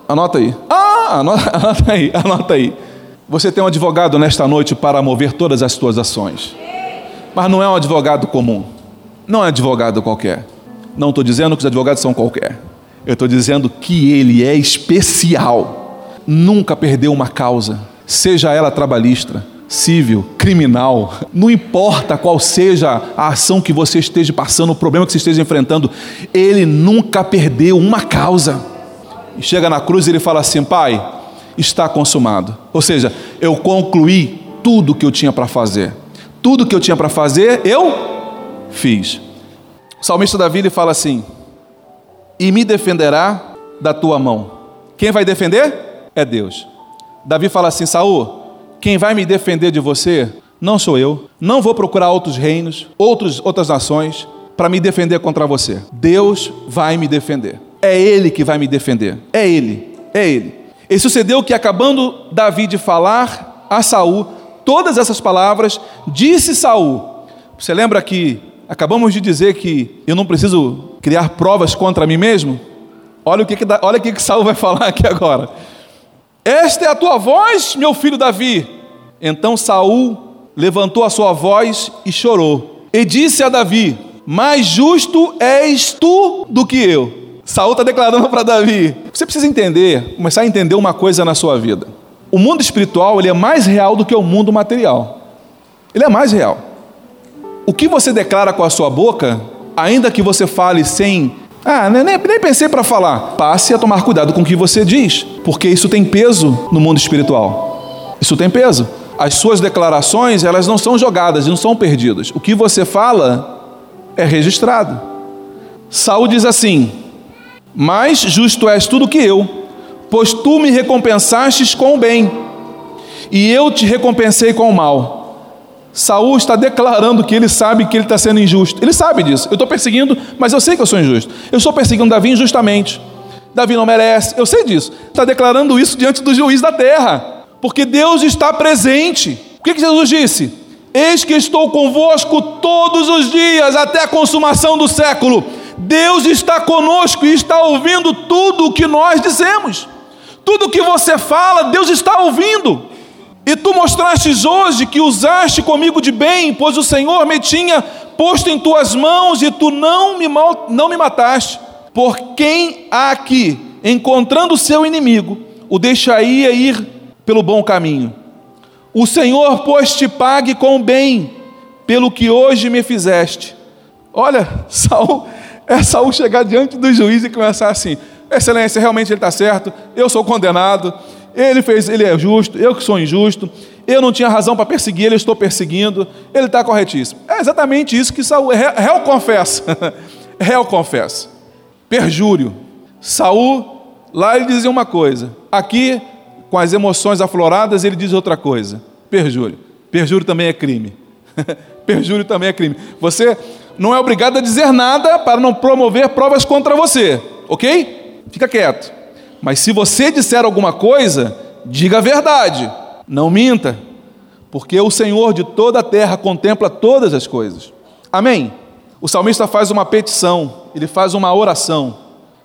Anota aí. Ah, anota, anota aí, anota aí. Você tem um advogado nesta noite para mover todas as suas ações. Mas não é um advogado comum. Não é advogado qualquer. Não estou dizendo que os advogados são qualquer. Eu estou dizendo que ele é especial. Nunca perdeu uma causa, seja ela trabalhista, civil, criminal, não importa qual seja a ação que você esteja passando, o problema que você esteja enfrentando, ele nunca perdeu uma causa. Chega na cruz e ele fala assim: Pai, está consumado. Ou seja, eu concluí tudo que eu tinha para fazer. Tudo que eu tinha para fazer, eu fiz. O salmista Davi ele fala assim: E me defenderá da tua mão. Quem vai defender? É Deus. Davi fala assim: Saul, quem vai me defender de você não sou eu. Não vou procurar outros reinos, outros, outras nações para me defender contra você. Deus vai me defender. É Ele que vai me defender. É Ele. É Ele. E sucedeu que, acabando Davi de falar a Saul todas essas palavras, disse Saul. Você lembra que Acabamos de dizer que eu não preciso criar provas contra mim mesmo. Olha o que, que, olha o que, que Saul vai falar aqui agora. Esta é a tua voz, meu filho Davi. Então Saul levantou a sua voz e chorou. E disse a Davi: Mais justo és tu do que eu. Saul está declarando para Davi. Você precisa entender, começar a entender uma coisa na sua vida. O mundo espiritual ele é mais real do que o mundo material. Ele é mais real. O que você declara com a sua boca, ainda que você fale sem. Ah, nem, nem pensei para falar. Passe a tomar cuidado com o que você diz, porque isso tem peso no mundo espiritual. Isso tem peso. As suas declarações, elas não são jogadas, não são perdidas. O que você fala é registrado. Saul diz assim: Mais justo és tu do que eu, pois tu me recompensastes com o bem, e eu te recompensei com o mal. Saul está declarando que ele sabe que ele está sendo injusto. Ele sabe disso. Eu estou perseguindo, mas eu sei que eu sou injusto. Eu estou perseguindo Davi injustamente. Davi não merece. Eu sei disso. Está declarando isso diante do juiz da terra. Porque Deus está presente. O que, que Jesus disse? Eis que estou convosco todos os dias até a consumação do século. Deus está conosco e está ouvindo tudo o que nós dizemos. Tudo o que você fala, Deus está ouvindo. E tu mostrastes hoje que usaste comigo de bem, pois o Senhor me tinha posto em tuas mãos e tu não me, mal, não me mataste. Por quem há aqui, encontrando o seu inimigo, o deixaria ir pelo bom caminho. O Senhor, pois, te pague com bem pelo que hoje me fizeste. Olha, Saul, é Saul chegar diante do juiz e começar assim: Excelência, realmente ele está certo, eu sou condenado, ele fez, ele é justo, eu que sou injusto, eu não tinha razão para perseguir, ele estou perseguindo, ele está corretíssimo. É exatamente isso que Saul, réu confessa, réu confessa, perjúrio. Saul, lá ele dizia uma coisa, aqui, com as emoções afloradas, ele diz outra coisa, perjúrio. Perjúrio também é crime. perjúrio também é crime. Você não é obrigado a dizer nada para não promover provas contra você, ok? Fica quieto. Mas se você disser alguma coisa, diga a verdade, não minta, porque o Senhor de toda a terra contempla todas as coisas. Amém? O salmista faz uma petição, ele faz uma oração.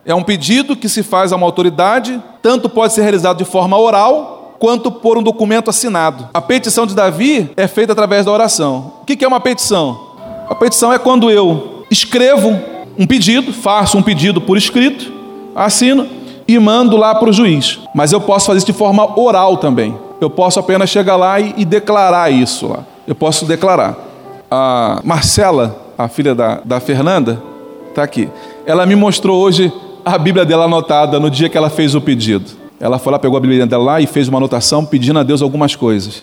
É um pedido que se faz a uma autoridade, tanto pode ser realizado de forma oral, quanto por um documento assinado. A petição de Davi é feita através da oração. O que é uma petição? A petição é quando eu escrevo um pedido, faço um pedido por escrito, assino e mando lá para o juiz. Mas eu posso fazer isso de forma oral também. Eu posso apenas chegar lá e, e declarar isso lá. Eu posso declarar. A Marcela, a filha da, da Fernanda, está aqui. Ela me mostrou hoje a Bíblia dela anotada no dia que ela fez o pedido. Ela foi lá, pegou a Bíblia dela lá e fez uma anotação pedindo a Deus algumas coisas.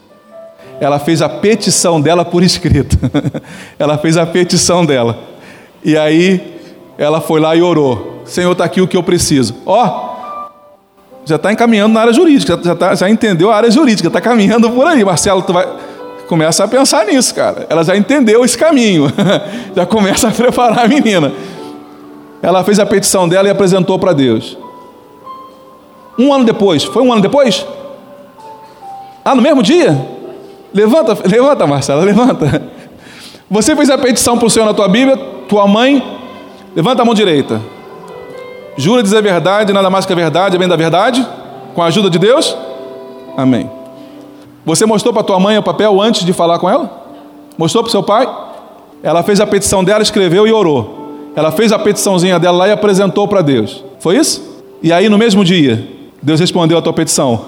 Ela fez a petição dela por escrito. ela fez a petição dela. E aí ela foi lá e orou. Senhor, está aqui o que eu preciso. Ó, oh, já está encaminhando na área jurídica, já, tá, já entendeu a área jurídica, está caminhando por aí. Marcelo, tu vai. Começa a pensar nisso, cara. Ela já entendeu esse caminho, já começa a preparar a menina. Ela fez a petição dela e apresentou para Deus. Um ano depois, foi um ano depois? Ah, no mesmo dia? Levanta, levanta, Marcela, levanta. Você fez a petição para o Senhor na tua Bíblia, tua mãe, levanta a mão direita. Jura dizer a verdade, nada mais que a verdade, bem da verdade? Com a ajuda de Deus? Amém. Você mostrou para tua mãe o papel antes de falar com ela? Mostrou para seu pai? Ela fez a petição dela, escreveu e orou. Ela fez a petiçãozinha dela lá e apresentou para Deus. Foi isso? E aí, no mesmo dia, Deus respondeu a tua petição.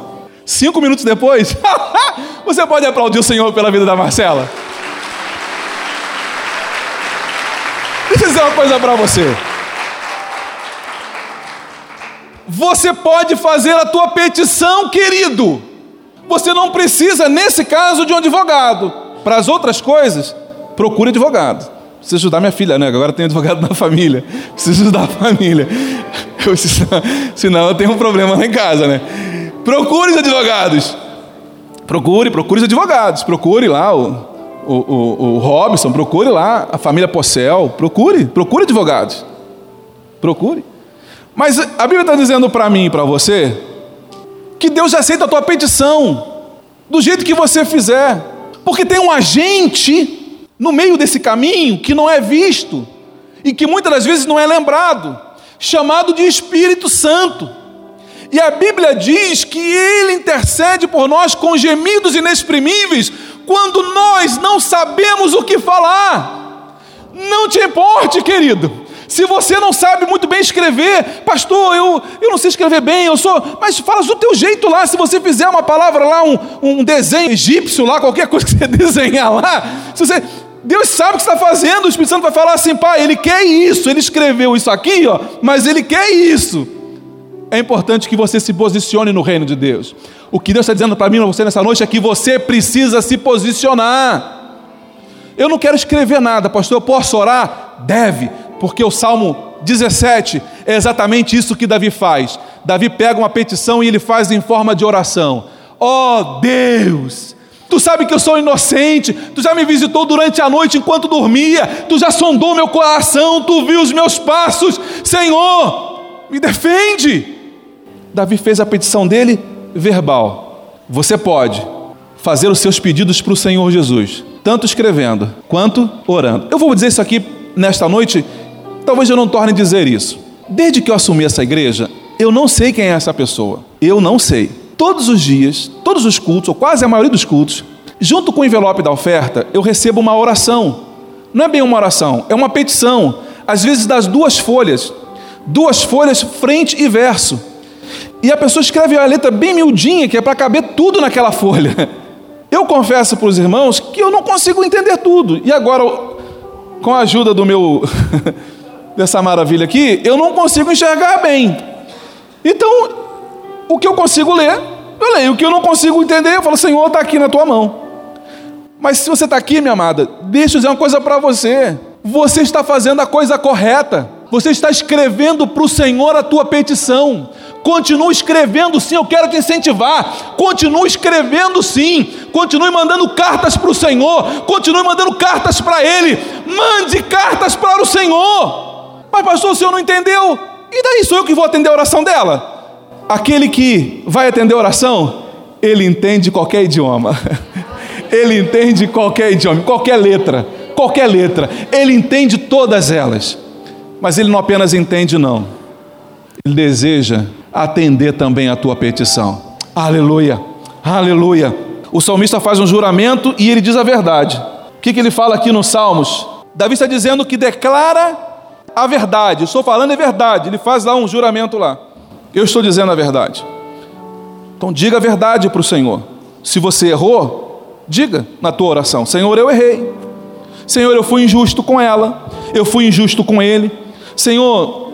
Cinco minutos depois, você pode aplaudir o Senhor pela vida da Marcela? Deixa eu dizer uma coisa para você. Você pode fazer a tua petição, querido. Você não precisa, nesse caso, de um advogado. Para as outras coisas, procure advogado. Preciso ajudar minha filha, né? Agora tem advogado na família. Preciso ajudar a família. Eu, senão eu tenho um problema lá em casa, né? Procure os advogados. Procure, procure os advogados. Procure lá o, o, o, o Robson, procure lá a família Possel. Procure, procure advogados. Procure. Mas a Bíblia está dizendo para mim e para você que Deus aceita a tua petição do jeito que você fizer, porque tem um agente no meio desse caminho que não é visto e que muitas das vezes não é lembrado, chamado de Espírito Santo. E a Bíblia diz que ele intercede por nós com gemidos inexprimíveis quando nós não sabemos o que falar. Não te importe, querido. Se você não sabe muito bem escrever, pastor, eu, eu não sei escrever bem, eu sou. Mas fala do teu jeito lá. Se você fizer uma palavra lá, um, um desenho egípcio lá, qualquer coisa que você desenhar lá, se você, Deus sabe o que está fazendo. O Espírito Santo vai falar assim, pai, ele quer isso. Ele escreveu isso aqui, ó, mas ele quer isso. É importante que você se posicione no reino de Deus. O que Deus está dizendo para mim e você nessa noite é que você precisa se posicionar. Eu não quero escrever nada, pastor. Eu posso orar? Deve porque o Salmo 17 é exatamente isso que Davi faz. Davi pega uma petição e ele faz em forma de oração. Oh, Deus, tu sabe que eu sou inocente, tu já me visitou durante a noite enquanto dormia, tu já sondou meu coração, tu viu os meus passos, Senhor, me defende. Davi fez a petição dele verbal. Você pode fazer os seus pedidos para o Senhor Jesus, tanto escrevendo quanto orando. Eu vou dizer isso aqui nesta noite Talvez eu não torne a dizer isso. Desde que eu assumi essa igreja, eu não sei quem é essa pessoa. Eu não sei. Todos os dias, todos os cultos, ou quase a maioria dos cultos, junto com o envelope da oferta, eu recebo uma oração. Não é bem uma oração, é uma petição. Às vezes das duas folhas. Duas folhas, frente e verso. E a pessoa escreve a letra bem miudinha, que é para caber tudo naquela folha. Eu confesso para os irmãos que eu não consigo entender tudo. E agora, com a ajuda do meu dessa maravilha aqui, eu não consigo enxergar bem. Então, o que eu consigo ler, eu leio. O que eu não consigo entender, eu falo, Senhor, está aqui na tua mão. Mas se você está aqui, minha amada, deixa eu dizer uma coisa para você. Você está fazendo a coisa correta. Você está escrevendo para o Senhor a tua petição. Continue escrevendo sim, eu quero te incentivar. Continue escrevendo sim. Continue mandando cartas para o Senhor. Continue mandando cartas para Ele. Mande cartas para o Senhor. Mas, pastor, o senhor não entendeu? E daí sou eu que vou atender a oração dela? Aquele que vai atender a oração, ele entende qualquer idioma. ele entende qualquer idioma, qualquer letra, qualquer letra. Ele entende todas elas. Mas ele não apenas entende, não. Ele deseja atender também a tua petição. Aleluia, aleluia. O salmista faz um juramento e ele diz a verdade. O que, que ele fala aqui nos Salmos? Davi está dizendo que declara a verdade. Estou falando é verdade. Ele faz lá um juramento lá. Eu estou dizendo a verdade. Então diga a verdade para o Senhor. Se você errou, diga na tua oração: Senhor, eu errei. Senhor, eu fui injusto com ela. Eu fui injusto com ele. Senhor,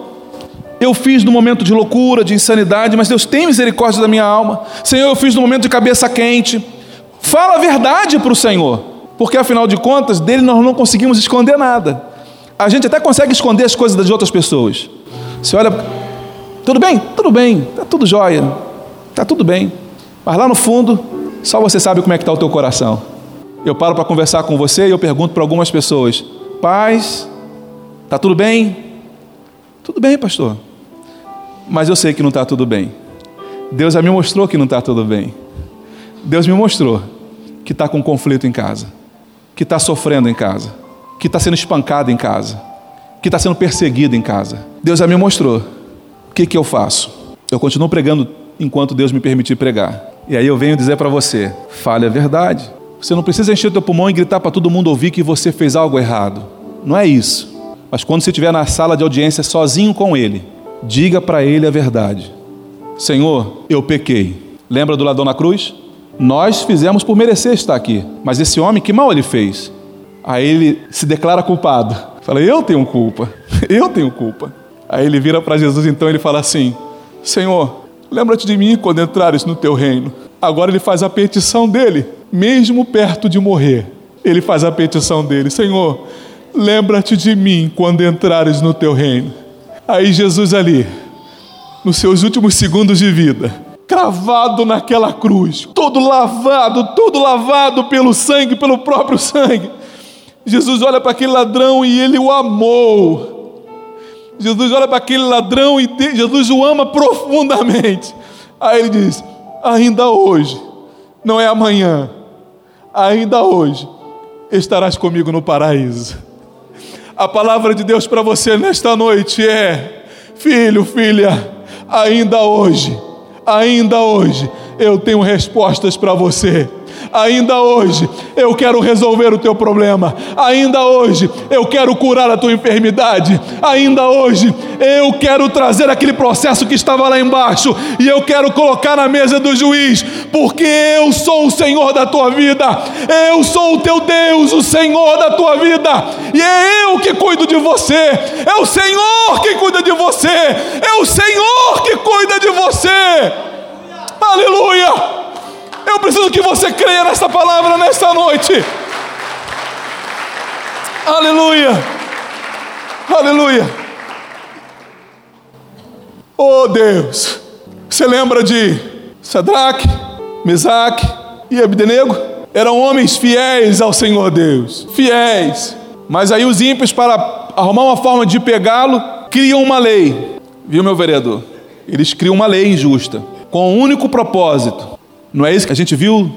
eu fiz no momento de loucura, de insanidade, mas Deus tem misericórdia da minha alma. Senhor, eu fiz no momento de cabeça quente. Fala a verdade para o Senhor, porque afinal de contas, dele nós não conseguimos esconder nada a gente até consegue esconder as coisas das outras pessoas. Você olha, tudo bem? Tudo bem, está tudo jóia, está tudo bem. Mas lá no fundo, só você sabe como é que está o teu coração. Eu paro para conversar com você e eu pergunto para algumas pessoas: Paz, está tudo bem? Tudo bem, pastor. Mas eu sei que não está tudo bem. Deus já me mostrou que não está tudo bem. Deus me mostrou que está com conflito em casa, que está sofrendo em casa que está sendo espancado em casa, que está sendo perseguido em casa. Deus já me mostrou. O que, que eu faço? Eu continuo pregando enquanto Deus me permitir pregar. E aí eu venho dizer para você: fale a verdade. Você não precisa encher o teu pulmão e gritar para todo mundo ouvir que você fez algo errado. Não é isso. Mas quando você estiver na sala de audiência sozinho com ele, diga para ele a verdade. Senhor, eu pequei. Lembra do ladrão na cruz? Nós fizemos por merecer estar aqui. Mas esse homem, que mal ele fez? Aí ele se declara culpado. Fala, eu tenho culpa, eu tenho culpa. Aí ele vira para Jesus então ele fala assim: Senhor, lembra-te de mim quando entrares no teu reino. Agora ele faz a petição dele, mesmo perto de morrer. Ele faz a petição dele: Senhor, lembra-te de mim quando entrares no teu reino. Aí Jesus ali, nos seus últimos segundos de vida, cravado naquela cruz, todo lavado, todo lavado pelo sangue, pelo próprio sangue. Jesus olha para aquele ladrão e ele o amou. Jesus olha para aquele ladrão e Jesus o ama profundamente. Aí ele diz: ainda hoje, não é amanhã, ainda hoje, estarás comigo no paraíso. A palavra de Deus para você nesta noite é: filho, filha, ainda hoje, ainda hoje, eu tenho respostas para você. Ainda hoje eu quero resolver o teu problema. Ainda hoje eu quero curar a tua enfermidade. Ainda hoje eu quero trazer aquele processo que estava lá embaixo e eu quero colocar na mesa do juiz, porque eu sou o Senhor da tua vida. Eu sou o teu Deus, o Senhor da tua vida. E é eu que cuido de você. É o Senhor que cuida de você. É o Senhor que cuida de você. Aleluia! Eu preciso que você creia nessa palavra nesta noite. Aleluia. Aleluia. Oh Deus. Você lembra de Sadraque, Mesaque e Abdenego? Eram homens fiéis ao Senhor Deus. Fiéis. Mas aí os ímpios, para arrumar uma forma de pegá-lo, criam uma lei. Viu, meu vereador? Eles criam uma lei injusta, com um único propósito: não é isso que a gente viu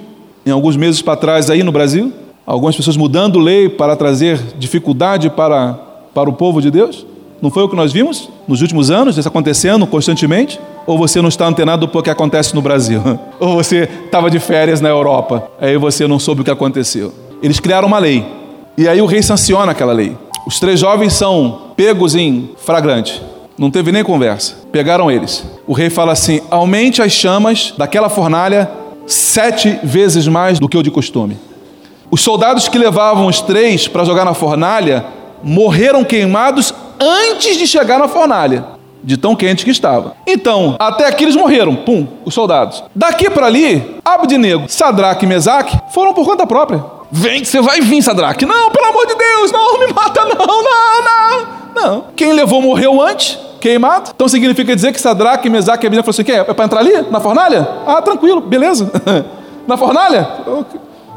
em alguns meses para trás aí no Brasil? Algumas pessoas mudando lei para trazer dificuldade para, para o povo de Deus? Não foi o que nós vimos nos últimos anos, isso acontecendo constantemente? Ou você não está antenado o que acontece no Brasil? Ou você estava de férias na Europa, aí você não soube o que aconteceu? Eles criaram uma lei, e aí o rei sanciona aquela lei. Os três jovens são pegos em flagrante, não teve nem conversa. Pegaram eles. O rei fala assim: aumente as chamas daquela fornalha sete vezes mais do que o de costume. Os soldados que levavam os três para jogar na fornalha morreram queimados antes de chegar na fornalha, de tão quente que estava. Então, até aqui eles morreram, pum, os soldados. Daqui para ali, Abdinego, Sadraque e Mesaque foram por conta própria. Vem, você vai vir, Sadraque. Não, pelo amor de Deus, não, me mata não, não, não. Não. Quem levou morreu antes queimado. Então significa dizer que Sadraque, Mesaque e Abednego falou assim: é para entrar ali, na fornalha? Ah, tranquilo, beleza. na fornalha?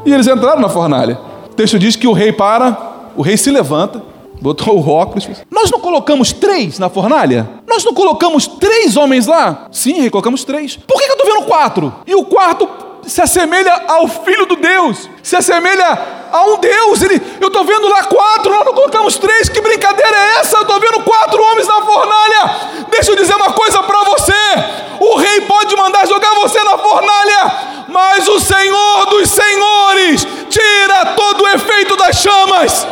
E eles entraram na fornalha. O texto diz que o rei para, o rei se levanta, botou o óculos. Nós não colocamos três na fornalha? Nós não colocamos três homens lá? Sim, rei, colocamos três. Por que eu estou vendo quatro? E o quarto se assemelha ao Filho do Deus, se assemelha a um Deus. Ele, eu estou vendo lá quatro, nós não colocamos três. Que brincadeira é essa? Eu estou vendo quatro homens na fornalha. Deixa eu dizer uma coisa para você: o rei pode mandar jogar você na fornalha, mas o Senhor dos Senhores tira todo o efeito das chamas.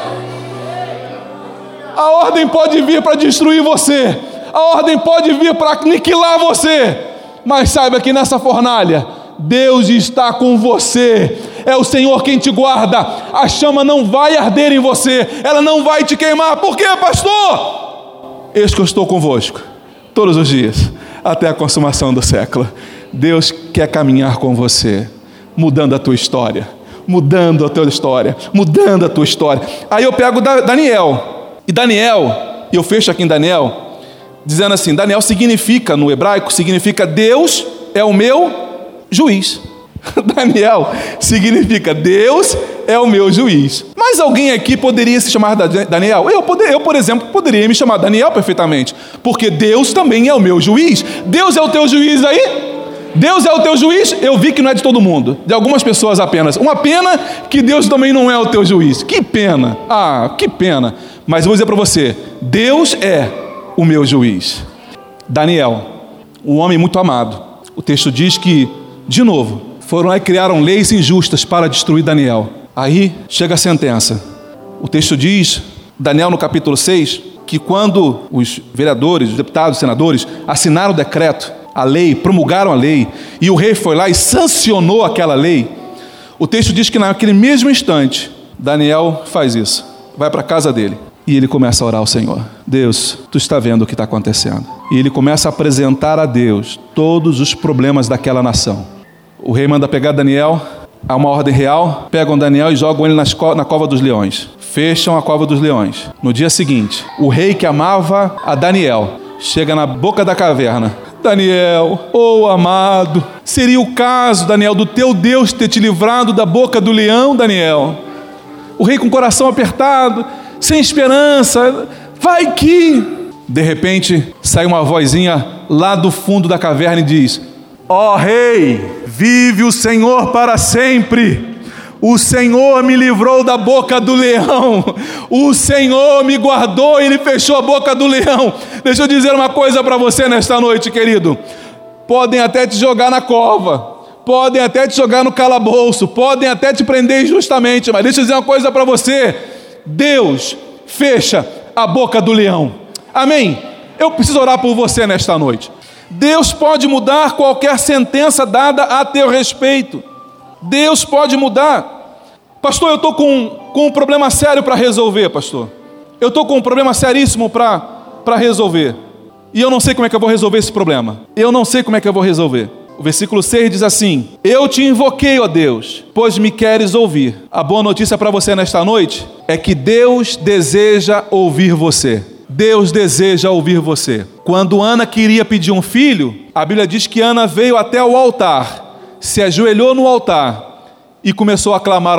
A ordem pode vir para destruir você, a ordem pode vir para aniquilar você, mas saiba que nessa fornalha Deus está com você. É o Senhor quem te guarda. A chama não vai arder em você, ela não vai te queimar. Por quê, pastor? Eis que eu estou convosco todos os dias, até a consumação do século. Deus quer caminhar com você, mudando a tua história, mudando a tua história, mudando a tua história. Aí eu pego Daniel, e Daniel, e eu fecho aqui em Daniel, dizendo assim: Daniel significa, no hebraico, significa Deus é o meu juiz. Daniel significa Deus é o meu juiz. Mas alguém aqui poderia se chamar Daniel? Eu, poder, eu, por exemplo, poderia me chamar Daniel perfeitamente, porque Deus também é o meu juiz. Deus é o teu juiz aí? Deus é o teu juiz? Eu vi que não é de todo mundo, de algumas pessoas apenas. Uma pena que Deus também não é o teu juiz. Que pena. Ah, que pena. Mas vou dizer para você: Deus é o meu juiz. Daniel, um homem muito amado. O texto diz que de novo, foram lá e criaram leis injustas para destruir Daniel. Aí chega a sentença. O texto diz, Daniel no capítulo 6, que quando os vereadores, os deputados, os senadores assinaram o decreto, a lei, promulgaram a lei, e o rei foi lá e sancionou aquela lei, o texto diz que naquele mesmo instante, Daniel faz isso, vai para a casa dele e ele começa a orar ao Senhor: Deus, tu está vendo o que está acontecendo. E ele começa a apresentar a Deus todos os problemas daquela nação. O rei manda pegar Daniel, há uma ordem real, pegam Daniel e jogam ele na cova dos leões. Fecham a cova dos leões. No dia seguinte, o rei que amava a Daniel chega na boca da caverna. Daniel, oh amado, seria o caso, Daniel, do teu Deus ter te livrado da boca do leão, Daniel. O rei com o coração apertado, sem esperança, vai que. De repente, sai uma vozinha lá do fundo da caverna e diz: Ó oh, rei, vive o Senhor para sempre. O Senhor me livrou da boca do leão. O Senhor me guardou e ele fechou a boca do leão. Deixa eu dizer uma coisa para você nesta noite, querido. Podem até te jogar na cova, podem até te jogar no calabouço, podem até te prender injustamente, mas deixa eu dizer uma coisa para você: Deus fecha a boca do leão. Amém? Eu preciso orar por você nesta noite. Deus pode mudar qualquer sentença dada a teu respeito. Deus pode mudar. Pastor, eu estou com, com um problema sério para resolver, pastor. Eu estou com um problema seríssimo para resolver. E eu não sei como é que eu vou resolver esse problema. Eu não sei como é que eu vou resolver. O versículo 6 diz assim: Eu te invoquei, ó Deus, pois me queres ouvir. A boa notícia para você nesta noite é que Deus deseja ouvir você. Deus deseja ouvir você. Quando Ana queria pedir um filho, a Bíblia diz que Ana veio até o altar, se ajoelhou no altar e começou a clamar